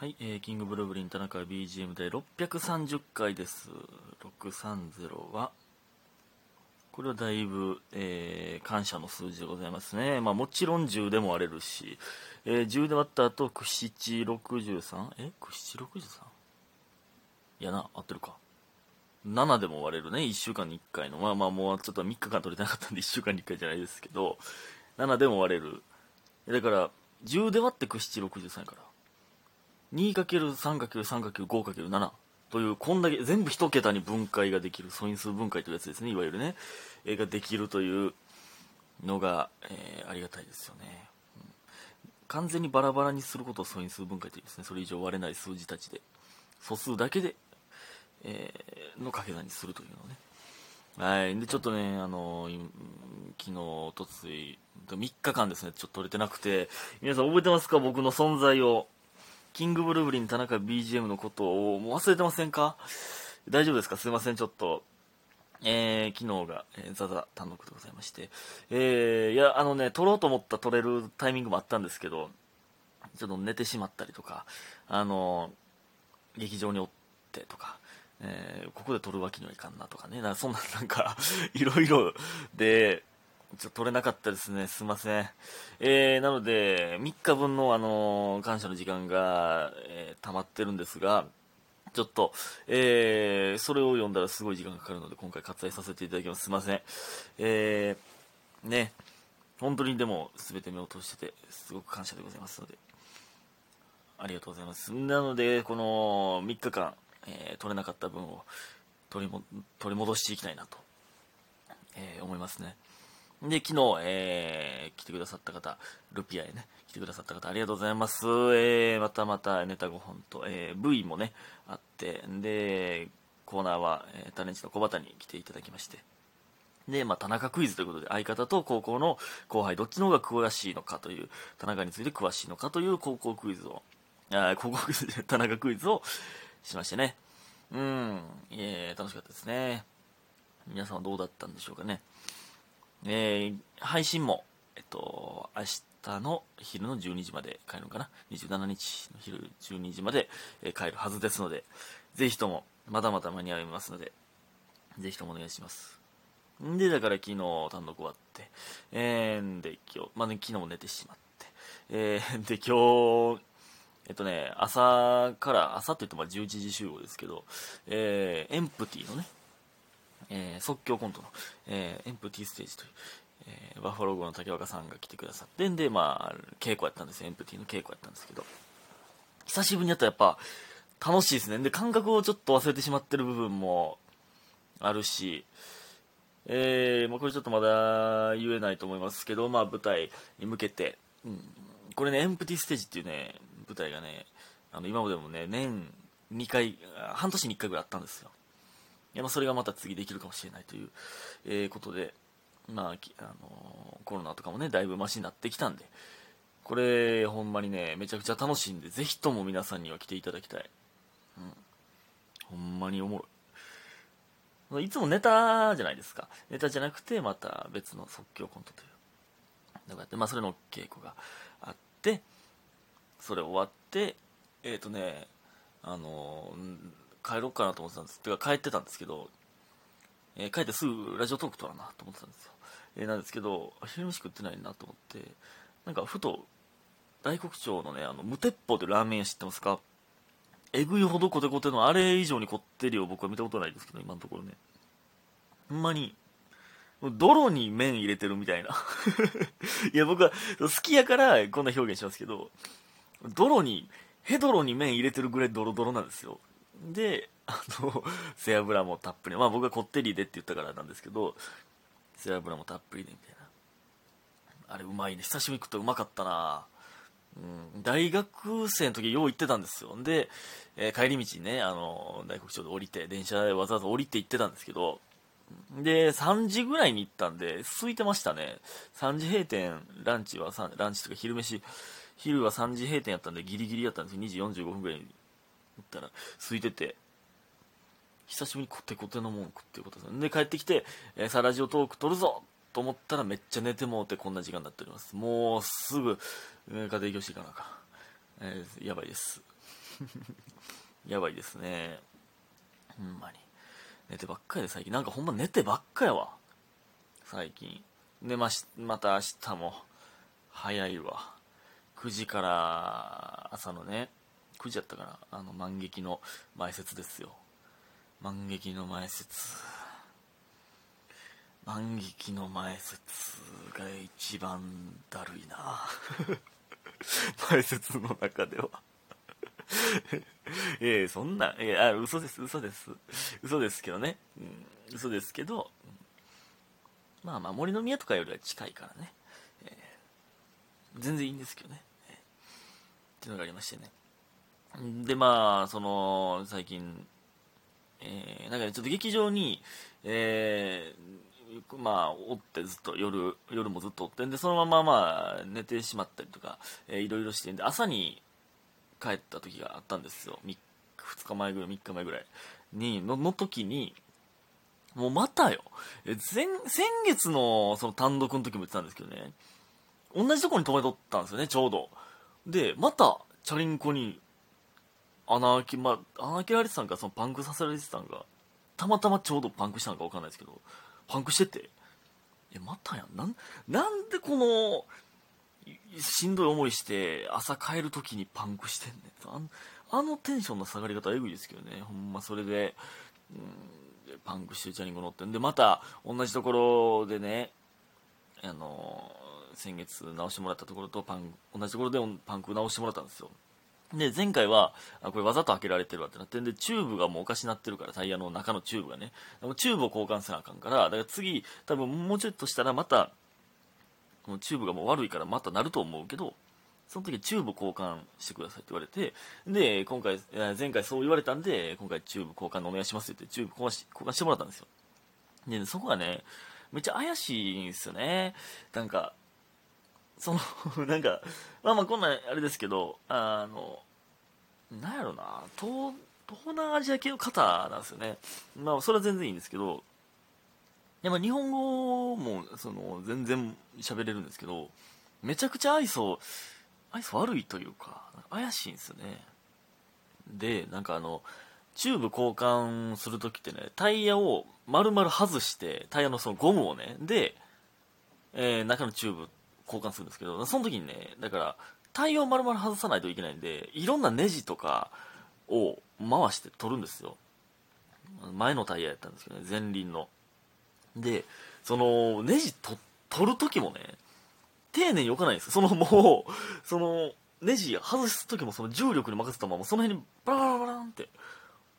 はい、えー、キングブルーブリン田中 BGM で630回です。630は、これはだいぶ、えー感謝の数字でございますね。まあもちろん10でも割れるし、えー10で割った後、9、7、63? え ?9、7、63? いやな、合ってるか。7でも割れるね、1週間に1回の。まあまあもうちょっと3日間取れてなかったんで1週間に1回じゃないですけど、7でも割れる。だから、10で割って9、7、63やから。2×3×3×5×7 という、こんだけ、全部一桁に分解ができる、素因数分解というやつですね、いわゆるね。えーができるというのが、えーありがたいですよね。うん完全にバラバラにすることを素因数分解というですね。それ以上割れない数字たちで、素数だけで、えーの掛け算にするというのね。はい。で、ちょっとね、あのい昨日、おとつい、3日間ですね、ちょっと取れてなくて、皆さん覚えてますか？僕の存在を。キングブルーブリン田中 BGM のことをもう忘れてませんか？大丈夫ですか？すいません、ちょっと。えー、昨日が、えーザザ単独でございまして。えー、いや、あのね、撮ろうと思った撮れるタイミングもあったんですけど、ちょっと寝てしまったりとか、あの劇場におってとか、えーここで撮るわけにはいかんなとかね、なんかそんななんか、いろいろで、ちょっと撮れなかったですね。すいません。えー、なので、3日分の、あのー感謝の時間が、えー溜まってるんですが、ちょっと、えー、それを読んだらすごい時間がかかるので、今回割愛させていただきます。すいません。えー、ね、本当にでも、すべて目を通してて、すごく感謝でございますので、ありがとうございます。なので、この3日間、えー取れなかった分を取りも取り戻していきたいなと、えー思いますね。で、昨日、えー来てくださった方、ルピアへね、来てくださった方、ありがとうございます。えーまたまたネタ5本と、えー V もね、あって、で、コーナーは、えータレンチの小畑に来ていただきまして、で、まあ、田中クイズということで、相方と高校の後輩、どっちの方が詳しいのかという、田中について詳しいのかという高校クイズを、あ高校クイズで 田中クイズをしましてね。うん、えー楽しかったですね。皆さんはどうだったんでしょうかね。えー配信も、えっと、明日の昼の12時まで帰るのかな ?27 日の昼12時まで、え帰るはずですので、ぜひとも、まだまだ間に合いますので、ぜひともお願いします。んで、だから昨日単独終わって、えー、で、今日、まあね、昨日も寝てしまって、えー、で、今日、えっとね、朝から、朝って言っても11時集合ですけど、えー、エンプティのね、えー即興コントの、えーエンプティステージという、えーバッファロー号の竹若さんが来てくださってんで、まあ、稽古やったんですよ。エンプティの稽古やったんですけど、久しぶりにやったらやっぱ楽しいですね。で、感覚をちょっと忘れてしまってる部分もあるし、えー、まあ、これちょっとまだ言えないと思いますけど、まあ、舞台に向けて、うん、これね、エンプティステージっていうね、舞台がね、あの、今までもね、年2回、半年に1回ぐらいあったんですよ。まあ、それがまた次できるかもしれないという、えーことで、まあ、あのーコロナとかもね、だいぶマシになってきたんで、これ、ほんまにね、めちゃくちゃ楽しいんで、ぜひとも皆さんには来ていただきたい。うん。ほんまにおもろい。いつもネタじゃないですか。ネタじゃなくて、また別の即興コントという。のがあって、まあ、それの稽古があって、それ終わって、えっ、とね、あのー帰ろうかなと思ってたんです。てか、帰ってたんですけど、えー帰ってすぐラジオトーク撮らなと思ってたんですよ。えーなんですけど、昼飯食ってないなと思って、なんかふと、大黒町のね、あの、無鉄砲というラーメン屋知ってますか？えぐいほどコテコテのあれ以上にこってりを僕は見たことないですけど、今のところね。ほんまに、泥に麺入れてるみたいな。いや、僕は好きやからこんな表現しますけど、泥に、ヘドロに麺入れてるぐらいドロドロなんですよ。で、あの、背脂もたっぷり。まあ僕はこってりでって言ったからなんですけど、背脂もたっぷりでみたいな。あれうまいね。久しぶりに食ったらうまかったなうん、大学生の時よう行ってたんですよ。で、えー帰り道にね、あの、大黒町で降りて、電車でわざわざ降りて行ってたんですけど、で、3時ぐらいに行ったんで、空いてましたね。3時閉店、ランチは、ランチとか昼飯、昼は3時閉店やったんでギリギリやったんですよ。2時45分ぐらいに行ったら、空いてて、久しぶりにコテコテのもん食っていうことですで、帰ってきて、えーさラジオトーク撮るぞと思ったらめっちゃ寝てもうてこんな時間になっております。もうすぐ、家庭教師行かなか。えー、やばいです。やばいですね。ほんまに。寝てばっかりで最近。なんかほんま寝てばっかやわ。最近。でましまた明日も。早いわ。9時から朝のね。9時やったかなあの万劇の前説ですよ万劇の前説万劇の前説が一番だるいな 前説の中では ええそんな、ええあ、嘘です、嘘です。嘘ですけどね。うん、嘘ですけど、まあまあ、森の宮とかよりは近いからね。えー、全然いいんですけどね。えー、っていうのがありましてね。で、まあ、その、最近、えー、なんかね、ちょっと劇場に、えー、まあ、おってずっと夜、夜もずっとおってんで、そのまままあ、寝てしまったりとか、えー、いろいろしてんで、朝に帰った時があったんですよ。2日前ぐらい、3日前ぐらいに、の、の時に、もうまたよ。え、前、先月のその単独の時も言ってたんですけどね、同じとこに止めとったんですよね、ちょうど。で、また、チャリンコに穴開き、まあ、穴開けられてたんか、そのパンクさせられてたんか、たまたまちょうどパンクしたのか分かんないですけど、パンクしてて、え、またやん。なん、なんでこの、しんどい思いして、朝帰るときにパンクしてんねん。あのテンションの下がり方えぐいですけどね。ほんまそれで、うん、パンクしてチャリンコ乗ってんで、また同じところでね、あの先月直してもらったところとパン、同じところでパンク直してもらったんですよ。で、前回は、あ、これわざと開けられてるわってなってんで、チューブがもうおかしなってるから、タイヤの中のチューブがね。チューブを交換せなあかんから、だから次、多分もうちょっとしたらまた、このチューブがもう悪いからまたなると思うけど、その時チューブ交換してくださいって言われて、で、今回、前回そう言われたんで、今回チューブ交換お願いしますって言って、チューブ交換し交換してもらったんですよ。で、そこがね、めっちゃ怪しいんですよね。なんか、その なんか、まあまあこんなあれですけど、あの、なんやろな、東、東南アジア系の方なんですよね。まあそれは全然いいんですけど、でも日本語も、その、全然喋れるんですけど、めちゃくちゃ愛想、愛想悪いというか、怪しいんですよね。で、なんかあの、チューブ交換するときってね、タイヤを丸々外して、タイヤのそのゴムをね、で、えー、中のチューブ交換するんですけど、その時にね、だから、タイヤを丸々外さないといけないんで、いろんなネジとかを回して取るんですよ。前のタイヤやったんですけどね、前輪の。で、その、ネジと取る時もね、丁寧に置かないんですそのもう、その、ネジ外す時もその重力に任せたまま、その辺にバラバラバランって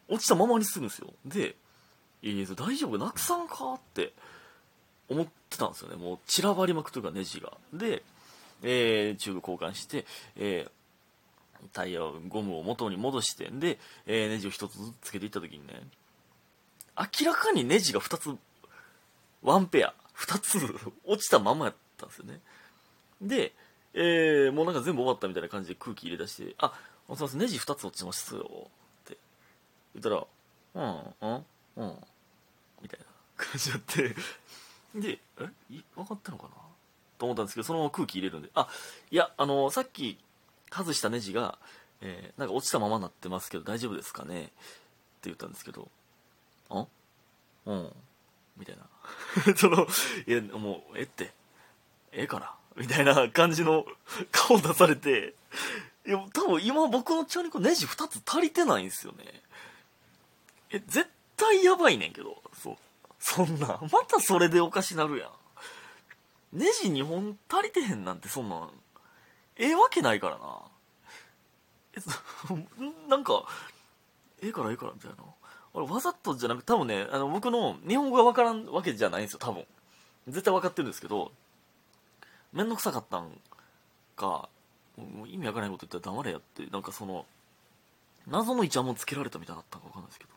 落ちたままにするんですよ。で、いや大丈夫？なくさんか？って思ってたんですよね。もう散らばりまくというかネジが。で、えー、チューブ交換して、えー、タイヤを、ゴムを元に戻して、で、えー、ネジを1つずつつけていった時にね、明らかにネジが2つ、ワンペア、2つ 落ちたままやったんですよね。で、えー、もうなんか全部終わったみたいな感じで空気入れ出して、あ、すいません、ネジ2つ落ちますよ、って言ったら、うん、うん、うん、みたいな感じになって、で、え？分かったのかな？と思ったんですけど、そのまま空気入れるんで、あ、いや、あの、さっき外したネジが、えー、なんか落ちたままになってますけど大丈夫ですかね？って言ったんですけど、あ？うん。みたいな。その、いや、もう、え？って、え？えかなみたいな感じの顔出されて、いや、多分今僕のチャリコネジ2つ足りてないんですよね。え、絶対やばいねんけど、そう。そんな、またそれでおかしなるやん。ネジ2本足りてへんなんてそんなん、ええわけないからな。え、なんか、ええからええからみたいな。俺わざとじゃなく多分ね、あの、僕の日本語がわからんわけじゃないんですよ、多分。絶対分かってるんですけど、めんどくさかったんか、もう意味わからないこと言ったら黙れやって、なんかその、謎のイチャモンつけられたみたいだったかわかんないですけど、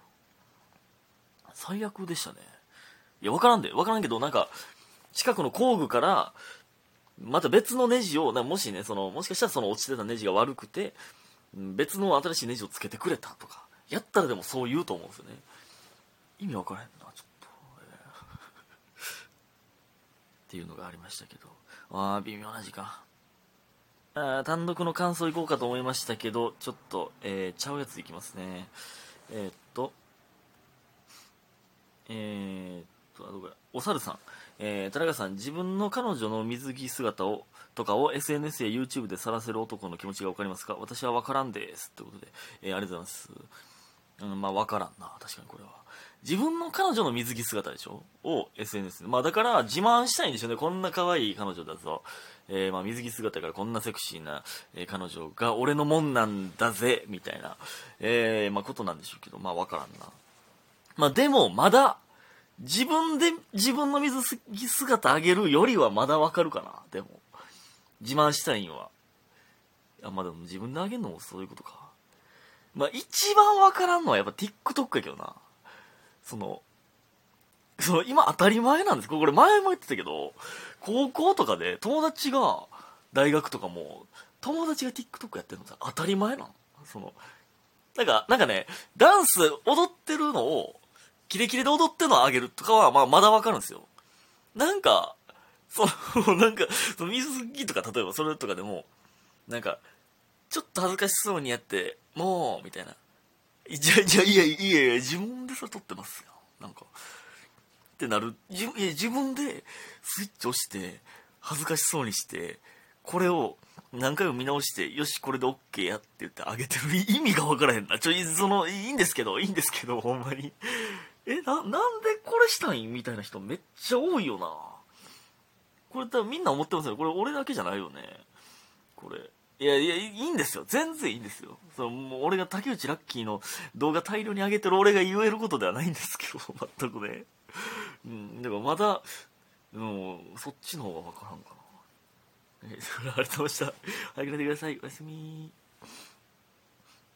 最悪でしたね。いや、わからんで、わからんけど、なんか、近くの工具から、また別のネジを、なもしね、その、もしかしたらその落ちてたネジが悪くて、別の新しいネジをつけてくれたとか、やったらでもそう言うと思うんですよね。意味わからへんな、ちょっと。っていうのがありましたけど。ああ、微妙な時間。あ単独の感想いこうかと思いましたけど、ちょっと、えー、ちゃうやついきますね。えー、っと、えー、っと、お猿さん。えー、田中さん、自分の彼女の水着姿を、とかを SNS や YouTube で晒せる男の気持ちがわかりますか？私はわからんです。ということで、えー、ありがとうございます。うん、まあわからんな。確かにこれは。自分の彼女の水着姿でしょ？を SNS で。まあだから自慢したいんでしょうね。こんな可愛い彼女だぞ。えー、まあ水着姿からこんなセクシーな、えー、彼女が俺のもんなんだぜ、みたいな、えー、まあことなんでしょうけど、まあわからんな。まあでも、まだ、自分で自分の水着姿あげるよりはまだわかるかな。でも。自慢したいんは。あ、まあでも自分であげるのもそういうことか。まあ一番わからんのはやっぱ TikTok やけどな。その、その今当たり前なんですこれ前も言ってたけど、高校とかで友達が、大学とかも、友達が TikTok やってるのさ、当たり前なのその、なんか、なんかね、ダンス踊ってるのを、キレキレで踊ってのをあげるとかは、まあ、まだわかるんですよ。なんか、その、なんか、その水着とか、例えばそれとかでも、なんか、ちょっと恥ずかしそうにやって、もう、みたいな。じゃ、じゃ、いやいやいや、自分でそれ撮ってますよ。なんか。ってなる。自、いや、自分でスイッチ押して、恥ずかしそうにして、これを何回も見直して、よし、これで OK やって言ってあげてる意味がわからへんな。ちょ、その、いいんですけど、いいんですけど、ほんまに。え、な、なんでこれしたんみたいな人めっちゃ多いよな。これ多分みんな思ってますよ。これ俺だけじゃないよね。これ。いやいや、いいんですよ。全然いいんですよ。そのもう俺が竹内ラッキーの動画大量に上げてる俺が言えることではないんですけど、全くね。うん、でもまだ、もう、そっちの方がわからんかな。え、そ れありがとうございました。早く寝てください。おやすみ